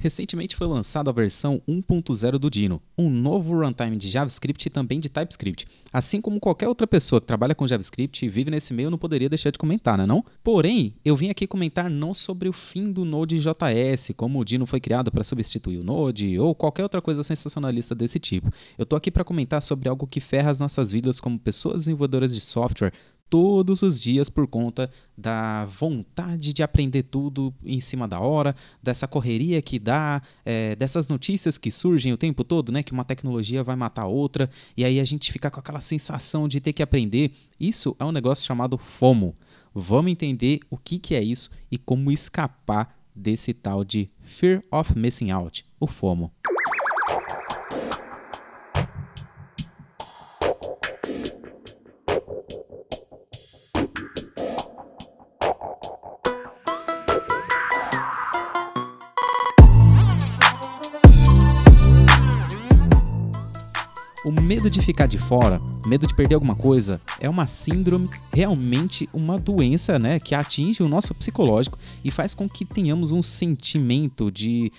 Recentemente foi lançada a versão 1.0 do Dino, um novo runtime de JavaScript e também de TypeScript. Assim como qualquer outra pessoa que trabalha com JavaScript e vive nesse meio, não poderia deixar de comentar, né não? Porém, eu vim aqui comentar não sobre o fim do Node.js, como o Dino foi criado para substituir o Node ou qualquer outra coisa sensacionalista desse tipo. Eu tô aqui para comentar sobre algo que ferra as nossas vidas como pessoas desenvolvedoras de software, todos os dias por conta da vontade de aprender tudo em cima da hora, dessa correria que dá, é, dessas notícias que surgem o tempo todo, né? Que uma tecnologia vai matar outra, e aí a gente fica com aquela sensação de ter que aprender. Isso é um negócio chamado FOMO. Vamos entender o que, que é isso e como escapar desse tal de Fear of Missing Out, o FOMO. O medo de ficar de fora, medo de perder alguma coisa, é uma síndrome, realmente uma doença, né, que atinge o nosso psicológico e faz com que tenhamos um sentimento de,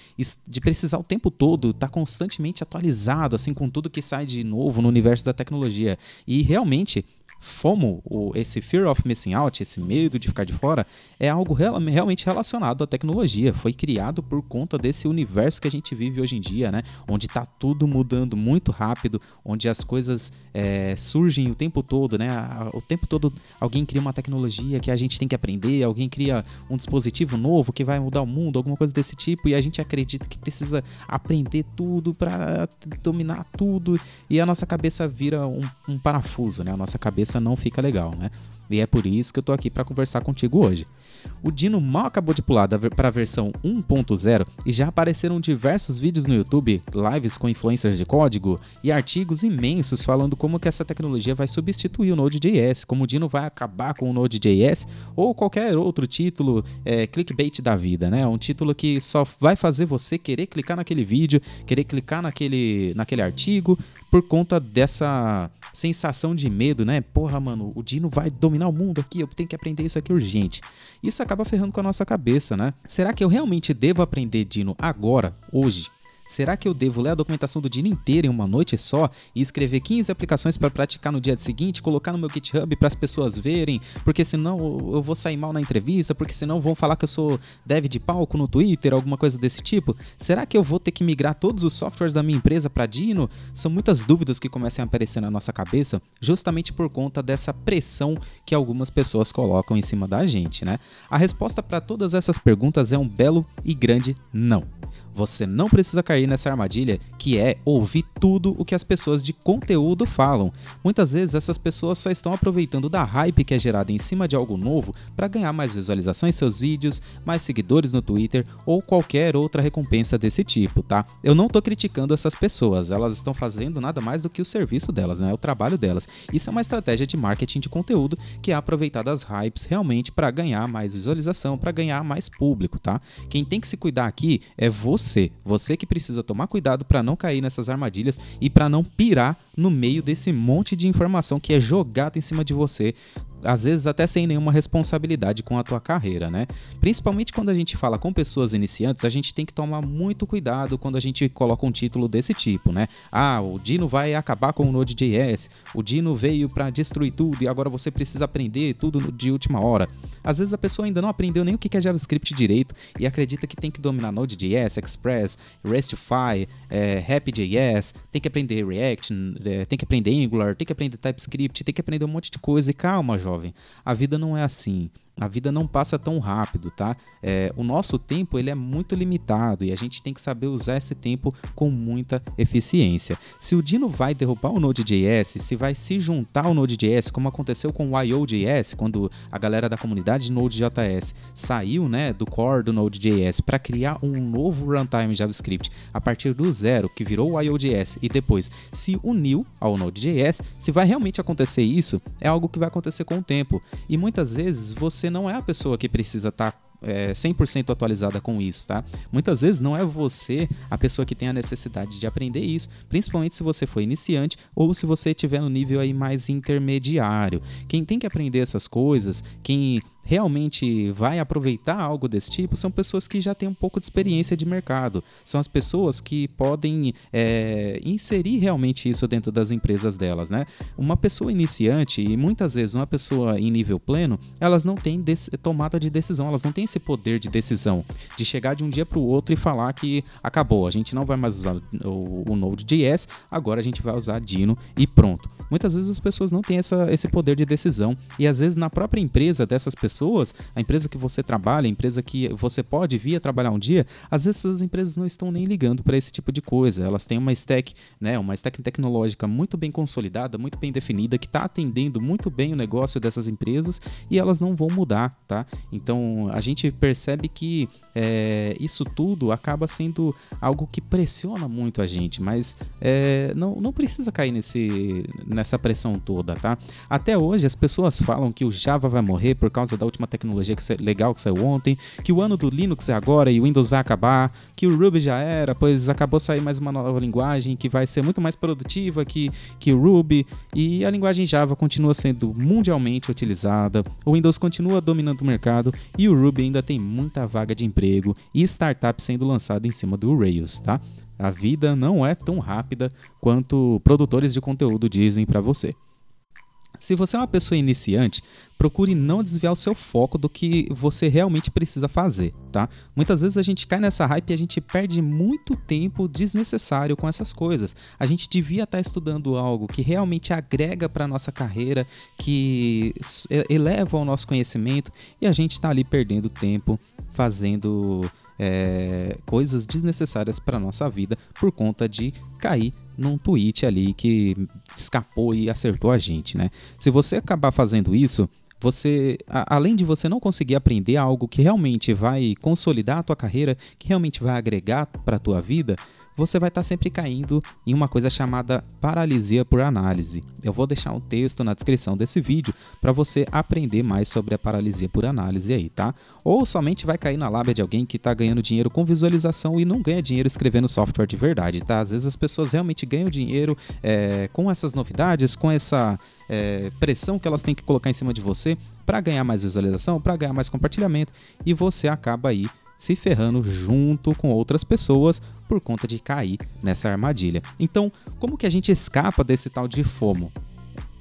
de precisar o tempo todo estar tá constantemente atualizado, assim, com tudo que sai de novo no universo da tecnologia. E realmente FOMO, esse Fear of Missing Out, esse medo de ficar de fora, é algo real, realmente relacionado à tecnologia. Foi criado por conta desse universo que a gente vive hoje em dia, né? Onde está tudo mudando muito rápido, onde as coisas é, surgem o tempo todo, né? O tempo todo alguém cria uma tecnologia que a gente tem que aprender, alguém cria um dispositivo novo que vai mudar o mundo, alguma coisa desse tipo, e a gente acredita que precisa aprender tudo para dominar tudo, e a nossa cabeça vira um, um parafuso, né? A nossa cabeça cabeça não fica legal, né? E é por isso que eu tô aqui para conversar contigo hoje. O Dino mal acabou de pular para a versão 1.0 e já apareceram diversos vídeos no YouTube, lives com influencers de código e artigos imensos falando como que essa tecnologia vai substituir o Node.js, como o Dino vai acabar com o Node.js ou qualquer outro título é, clickbait da vida, né? Um título que só vai fazer você querer clicar naquele vídeo, querer clicar naquele, naquele artigo por conta dessa sensação de medo, né? Porra, mano, o Dino vai dominar o mundo aqui, eu tenho que aprender isso aqui urgente. Isso acaba ferrando com a nossa cabeça, né? Será que eu realmente devo aprender Dino agora, hoje? Será que eu devo ler a documentação do Dino inteira em uma noite só e escrever 15 aplicações para praticar no dia seguinte, colocar no meu GitHub para as pessoas verem, porque senão eu vou sair mal na entrevista, porque senão vão falar que eu sou dev de palco no Twitter, alguma coisa desse tipo? Será que eu vou ter que migrar todos os softwares da minha empresa para Dino? São muitas dúvidas que começam a aparecer na nossa cabeça, justamente por conta dessa pressão que algumas pessoas colocam em cima da gente, né? A resposta para todas essas perguntas é um belo e grande não. Você não precisa cair nessa armadilha que é ouvir tudo o que as pessoas de conteúdo falam. Muitas vezes essas pessoas só estão aproveitando da hype que é gerada em cima de algo novo para ganhar mais visualizações em seus vídeos, mais seguidores no Twitter ou qualquer outra recompensa desse tipo, tá? Eu não estou criticando essas pessoas, elas estão fazendo nada mais do que o serviço delas, né? O trabalho delas. Isso é uma estratégia de marketing de conteúdo que é aproveitar das hypes realmente para ganhar mais visualização, para ganhar mais público, tá? Quem tem que se cuidar aqui é você você. Você que precisa tomar cuidado para não cair nessas armadilhas e para não pirar no meio desse monte de informação que é jogado em cima de você às vezes até sem nenhuma responsabilidade com a tua carreira, né? Principalmente quando a gente fala com pessoas iniciantes, a gente tem que tomar muito cuidado quando a gente coloca um título desse tipo, né? Ah, o Dino vai acabar com o Node.js, o Dino veio para destruir tudo e agora você precisa aprender tudo de última hora. Às vezes a pessoa ainda não aprendeu nem o que é JavaScript direito e acredita que tem que dominar Node.js, Express, RESTify, é, Happy.js, tem que aprender React, é, tem que aprender Angular, tem que aprender TypeScript, tem que aprender um monte de coisa e calma, jovem jovem. A vida não é assim. A vida não passa tão rápido, tá? É, o nosso tempo ele é muito limitado e a gente tem que saber usar esse tempo com muita eficiência. Se o Dino vai derrubar o Node.js, se vai se juntar ao Node.js, como aconteceu com o IO.js, quando a galera da comunidade de Node.js saiu né, do core do Node.js para criar um novo runtime JavaScript a partir do zero, que virou o IO.js, e depois se uniu ao Node.js, se vai realmente acontecer isso, é algo que vai acontecer com o tempo. E muitas vezes você não é a pessoa que precisa estar tá é, 100% atualizada com isso, tá? Muitas vezes não é você a pessoa que tem a necessidade de aprender isso, principalmente se você for iniciante ou se você estiver no nível aí mais intermediário. Quem tem que aprender essas coisas, quem realmente vai aproveitar algo desse tipo são pessoas que já têm um pouco de experiência de mercado. São as pessoas que podem é, inserir realmente isso dentro das empresas delas, né? Uma pessoa iniciante e muitas vezes uma pessoa em nível pleno, elas não têm tomada de decisão, elas não têm esse poder de decisão de chegar de um dia para o outro e falar que acabou, a gente não vai mais usar o, o Node.js, agora a gente vai usar Dino e pronto. Muitas vezes as pessoas não têm essa, esse poder de decisão e às vezes na própria empresa dessas pessoas pessoas, a empresa que você trabalha, a empresa que você pode vir a trabalhar um dia, às vezes essas empresas não estão nem ligando para esse tipo de coisa. Elas têm uma stack, né, uma stack tecnológica muito bem consolidada, muito bem definida, que está atendendo muito bem o negócio dessas empresas e elas não vão mudar, tá? Então a gente percebe que é, isso tudo acaba sendo algo que pressiona muito a gente, mas é, não, não precisa cair nesse, nessa pressão toda, tá? Até hoje as pessoas falam que o Java vai morrer por causa da última tecnologia que legal que saiu ontem, que o ano do Linux é agora e o Windows vai acabar, que o Ruby já era, pois acabou sair mais uma nova linguagem que vai ser muito mais produtiva que, que o Ruby, e a linguagem Java continua sendo mundialmente utilizada, o Windows continua dominando o mercado e o Ruby ainda tem muita vaga de emprego e startup sendo lançado em cima do Rails, tá? A vida não é tão rápida quanto produtores de conteúdo dizem para você. Se você é uma pessoa iniciante, procure não desviar o seu foco do que você realmente precisa fazer, tá? Muitas vezes a gente cai nessa hype e a gente perde muito tempo desnecessário com essas coisas. A gente devia estar estudando algo que realmente agrega para nossa carreira, que eleva o nosso conhecimento e a gente está ali perdendo tempo fazendo é, coisas desnecessárias para nossa vida por conta de cair num tweet ali que escapou e acertou a gente, né? Se você acabar fazendo isso, você, a, além de você não conseguir aprender algo que realmente vai consolidar a tua carreira, que realmente vai agregar para a tua vida, você vai estar tá sempre caindo em uma coisa chamada paralisia por análise. Eu vou deixar um texto na descrição desse vídeo para você aprender mais sobre a paralisia por análise aí, tá? Ou somente vai cair na lábia de alguém que está ganhando dinheiro com visualização e não ganha dinheiro escrevendo software de verdade, tá? Às vezes as pessoas realmente ganham dinheiro é, com essas novidades, com essa é, pressão que elas têm que colocar em cima de você para ganhar mais visualização, para ganhar mais compartilhamento e você acaba aí se ferrando junto com outras pessoas por conta de cair nessa armadilha. Então, como que a gente escapa desse tal de FOMO?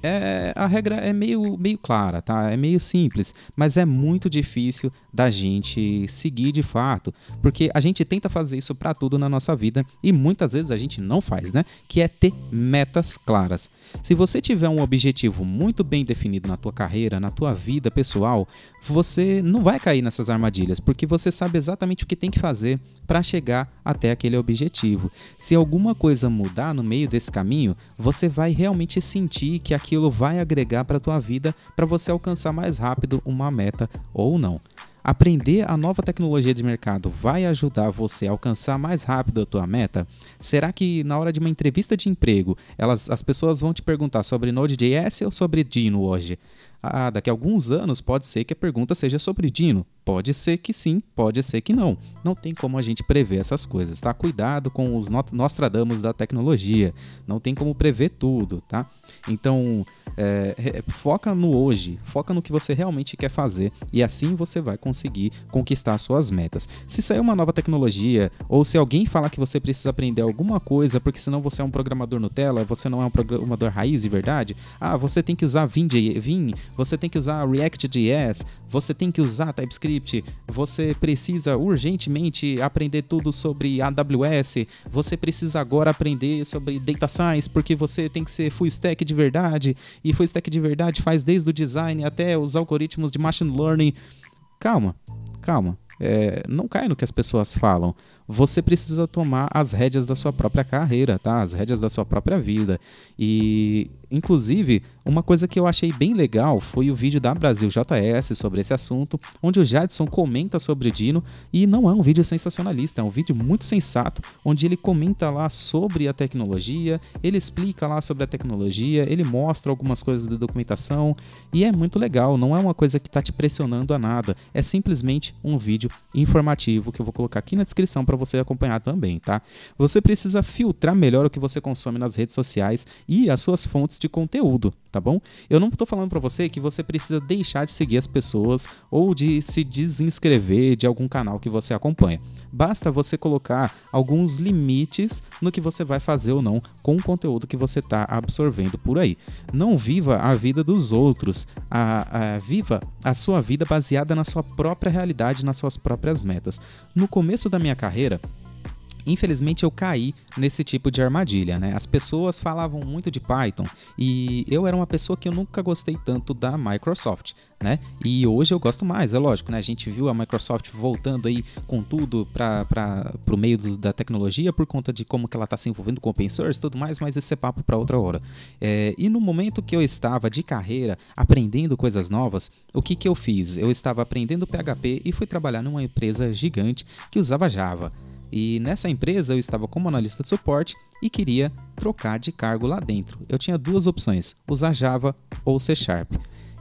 É, a regra é meio, meio clara, tá? É meio simples, mas é muito difícil da gente seguir de fato, porque a gente tenta fazer isso para tudo na nossa vida e muitas vezes a gente não faz, né? Que é ter metas claras. Se você tiver um objetivo muito bem definido na tua carreira, na tua vida pessoal, você não vai cair nessas armadilhas, porque você sabe exatamente o que tem que fazer para chegar até aquele objetivo. Se alguma coisa mudar no meio desse caminho, você vai realmente sentir que aquilo vai agregar para a tua vida para você alcançar mais rápido uma meta ou não. Aprender a nova tecnologia de mercado vai ajudar você a alcançar mais rápido a tua meta? Será que na hora de uma entrevista de emprego, elas, as pessoas vão te perguntar sobre Node.js ou sobre Dino hoje? Ah, daqui a alguns anos pode ser que a pergunta seja sobre Dino. Pode ser que sim, pode ser que não. Não tem como a gente prever essas coisas, tá? Cuidado com os Nostradamus da tecnologia. Não tem como prever tudo, tá? Então, é, foca no hoje, foca no que você realmente quer fazer e assim você vai conseguir conquistar suas metas. Se sair uma nova tecnologia ou se alguém falar que você precisa aprender alguma coisa porque senão você é um programador Nutella, você não é um programador raiz de verdade, ah, você tem que usar Vim, Vim você tem que usar React.js, você tem que usar TypeScript, você precisa urgentemente aprender tudo sobre AWS, você precisa agora aprender sobre Data Science porque você tem que ser full stack de verdade e full stack de verdade faz desde o design até os algoritmos de machine learning. Calma, calma. É, não cai no que as pessoas falam. Você precisa tomar as rédeas da sua própria carreira, tá? As rédeas da sua própria vida. E Inclusive, uma coisa que eu achei bem legal foi o vídeo da Brasil JS sobre esse assunto, onde o Jadson comenta sobre o Dino e não é um vídeo sensacionalista, é um vídeo muito sensato, onde ele comenta lá sobre a tecnologia, ele explica lá sobre a tecnologia, ele mostra algumas coisas da documentação e é muito legal, não é uma coisa que está te pressionando a nada, é simplesmente um vídeo informativo que eu vou colocar aqui na descrição para você acompanhar também, tá? Você precisa filtrar melhor o que você consome nas redes sociais e as suas fontes de conteúdo, tá bom? Eu não estou falando para você que você precisa deixar de seguir as pessoas ou de se desinscrever de algum canal que você acompanha. Basta você colocar alguns limites no que você vai fazer ou não com o conteúdo que você está absorvendo por aí. Não viva a vida dos outros, a, a, viva a sua vida baseada na sua própria realidade, nas suas próprias metas. No começo da minha carreira, Infelizmente eu caí nesse tipo de armadilha, né? As pessoas falavam muito de Python e eu era uma pessoa que eu nunca gostei tanto da Microsoft, né? E hoje eu gosto mais, é lógico, né? A gente viu a Microsoft voltando aí com tudo para o meio do, da tecnologia por conta de como que ela está se envolvendo com open source e tudo mais, mas esse é papo para outra hora. É, e no momento que eu estava de carreira aprendendo coisas novas, o que, que eu fiz? Eu estava aprendendo PHP e fui trabalhar numa empresa gigante que usava Java. E nessa empresa eu estava como analista de suporte e queria trocar de cargo lá dentro. Eu tinha duas opções: usar Java ou C Sharp.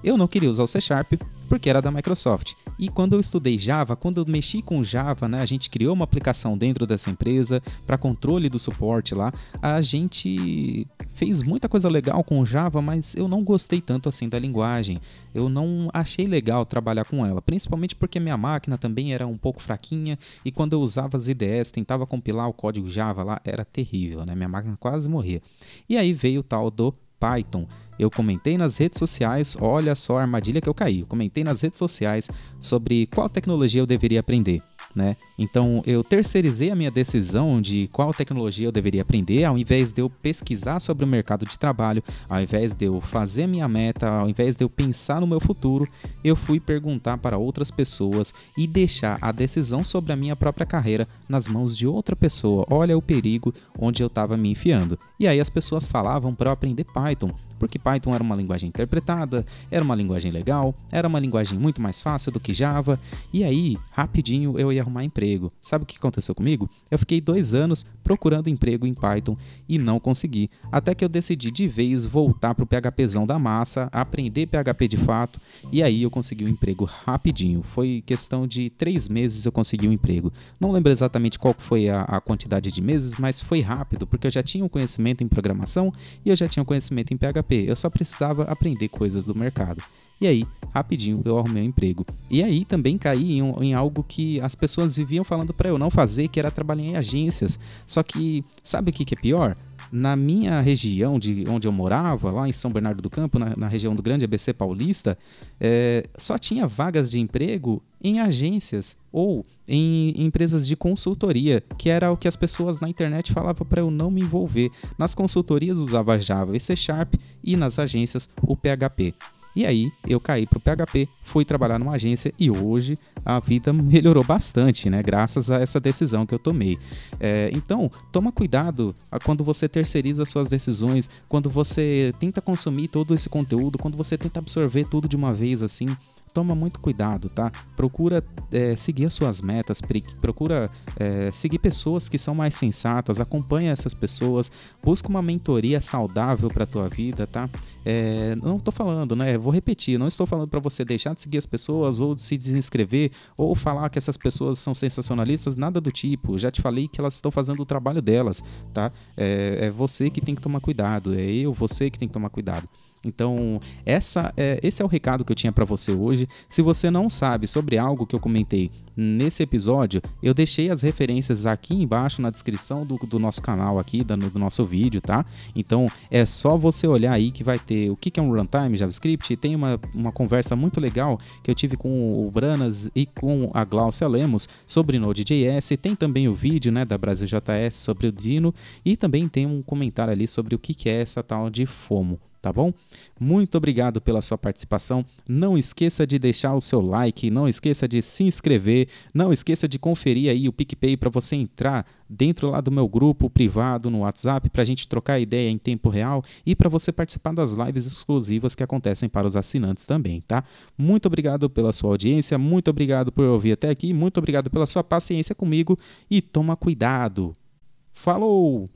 Eu não queria usar o C Sharp porque era da Microsoft. E quando eu estudei Java, quando eu mexi com Java, né, a gente criou uma aplicação dentro dessa empresa para controle do suporte lá. A gente fez muita coisa legal com Java, mas eu não gostei tanto assim da linguagem. Eu não achei legal trabalhar com ela, principalmente porque minha máquina também era um pouco fraquinha e quando eu usava as IDEs, tentava compilar o código Java lá, era terrível, né? Minha máquina quase morria. E aí veio o tal do Python. Eu comentei nas redes sociais, olha só a armadilha que eu caí. Eu comentei nas redes sociais sobre qual tecnologia eu deveria aprender né? Então eu terceirizei a minha decisão de qual tecnologia eu deveria aprender, ao invés de eu pesquisar sobre o mercado de trabalho, ao invés de eu fazer minha meta, ao invés de eu pensar no meu futuro, eu fui perguntar para outras pessoas e deixar a decisão sobre a minha própria carreira nas mãos de outra pessoa. Olha o perigo onde eu estava me enfiando. E aí as pessoas falavam para eu aprender Python porque Python era uma linguagem interpretada, era uma linguagem legal, era uma linguagem muito mais fácil do que Java, e aí, rapidinho, eu ia arrumar emprego. Sabe o que aconteceu comigo? Eu fiquei dois anos procurando emprego em Python e não consegui, até que eu decidi de vez voltar para o PHPzão da massa, aprender PHP de fato, e aí eu consegui um emprego rapidinho. Foi questão de três meses eu consegui um emprego. Não lembro exatamente qual foi a, a quantidade de meses, mas foi rápido, porque eu já tinha um conhecimento em programação e eu já tinha um conhecimento em PHP eu só precisava aprender coisas do mercado. E aí, rapidinho, eu arrumei um emprego. E aí também caí em, em algo que as pessoas viviam falando para eu não fazer, que era trabalhar em agências. Só que, sabe o que, que é pior? Na minha região de onde eu morava, lá em São Bernardo do Campo, na, na região do Grande ABC Paulista, é, só tinha vagas de emprego em agências ou em empresas de consultoria, que era o que as pessoas na internet falavam para eu não me envolver. Nas consultorias usava Java e C Sharp e nas agências o PHP. E aí eu caí para o PHP, fui trabalhar numa agência e hoje a vida melhorou bastante, né? Graças a essa decisão que eu tomei. É, então, toma cuidado quando você terceiriza suas decisões, quando você tenta consumir todo esse conteúdo, quando você tenta absorver tudo de uma vez assim toma muito cuidado, tá? Procura é, seguir as suas metas, procura é, seguir pessoas que são mais sensatas, acompanha essas pessoas, busca uma mentoria saudável para tua vida, tá? É, não estou falando, né? Vou repetir, não estou falando para você deixar de seguir as pessoas ou de se desinscrever ou falar que essas pessoas são sensacionalistas, nada do tipo. Já te falei que elas estão fazendo o trabalho delas, tá? É, é você que tem que tomar cuidado, é eu, você que tem que tomar cuidado. Então, essa é, esse é o recado que eu tinha para você hoje. Se você não sabe sobre algo que eu comentei nesse episódio, eu deixei as referências aqui embaixo na descrição do, do nosso canal aqui, do, nosso vídeo, tá? Então, é só você olhar aí que vai ter o que é um runtime JavaScript. Tem uma, uma conversa muito legal que eu tive com o Branas e com a Glaucia Lemos sobre Node.js. Tem também o vídeo né, da BrasilJS sobre o Dino e também tem um comentário ali sobre o que é essa tal de FOMO tá bom? Muito obrigado pela sua participação. Não esqueça de deixar o seu like, não esqueça de se inscrever, não esqueça de conferir aí o PicPay para você entrar dentro lá do meu grupo privado no WhatsApp para a gente trocar ideia em tempo real e para você participar das lives exclusivas que acontecem para os assinantes também, tá? Muito obrigado pela sua audiência, muito obrigado por ouvir até aqui, muito obrigado pela sua paciência comigo e toma cuidado. Falou!